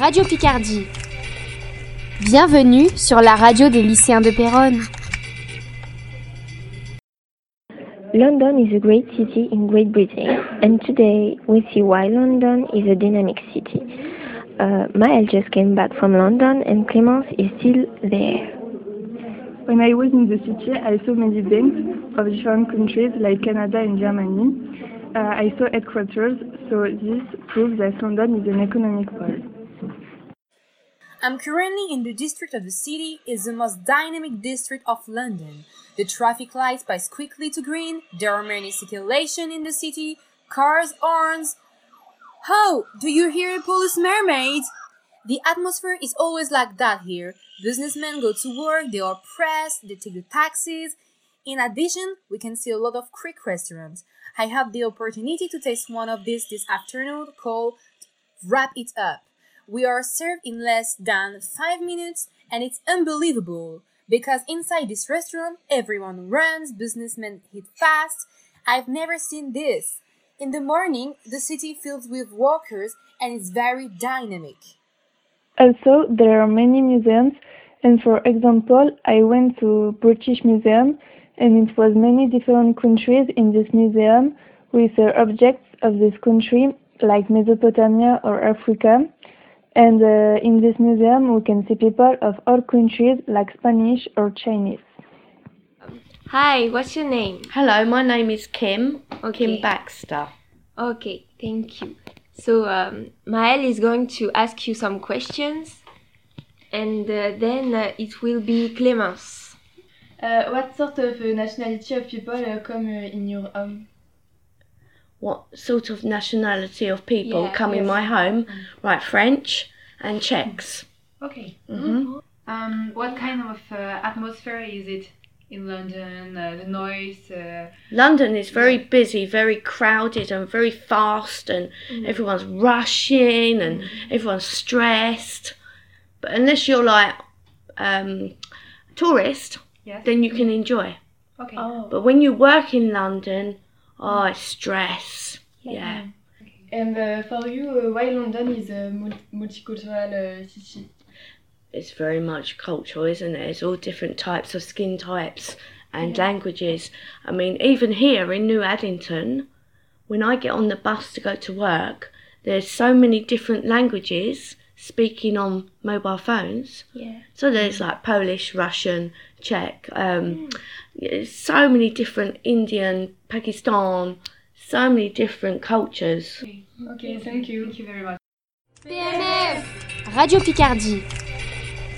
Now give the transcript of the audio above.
Radio Picardie. Bienvenue sur la radio des lycéens de Péronne. London is a great city in Great Britain, and today we see why London is a dynamic city. Uh, Maël just came back from London, and Clémence is still there. When I was in the city, I saw many banks of different countries like Canada and Germany. Uh, I saw headquarters, so this proves that London is an economic pole. I'm currently in the district of the city is the most dynamic district of London. The traffic lights pass quickly to green, there are many circulation in the city, cars, horns. How? Do you hear a police mermaid? The atmosphere is always like that here. Businessmen go to work, they are pressed, they take the taxis. In addition, we can see a lot of quick restaurants. I have the opportunity to taste one of these this afternoon called Wrap It Up. We are served in less than 5 minutes and it's unbelievable because inside this restaurant everyone runs, businessmen eat fast. I've never seen this. In the morning, the city fills with walkers and it's very dynamic. Also, there are many museums, and for example, I went to British Museum, and it was many different countries in this museum with uh, objects of this country, like Mesopotamia or Africa. And uh, in this museum, we can see people of all countries, like Spanish or Chinese. Hi, what's your name? Hello, my name is Kim. Okay. Kim Baxter. Okay, thank you. So, um, Maelle is going to ask you some questions, and uh, then uh, it will be Clémence. Uh, what sort of uh, nationality of people uh, come uh, in your home? What sort of nationality of people Yeah, come in my home? Right, French and Czechs. Okay. Mm-hmm. Um, what kind of uh, atmosphere is it in London? Uh, the noise. Uh, London is very busy, very crowded, and very fast, and everyone's rushing and everyone's stressed. But unless you're like um, tourist, yes. then you can enjoy. Okay. Oh. But when you work in London, oh, it's stress. Yeah. And uh, for you, uh, why London is a multicultural uh, city? it's very much cultural, isn't it? It's all different types of skin types and languages. I mean, even here in New Addington, when I get on the bus to go to work, there's so many different languages speaking on mobile phones. Yeah. So there's like Polish, Russian, Czech, um, yeah, so many different Indian, Pakistan, so many different cultures. Okay, thank you. Thank you very much. PNF Radio Picardie.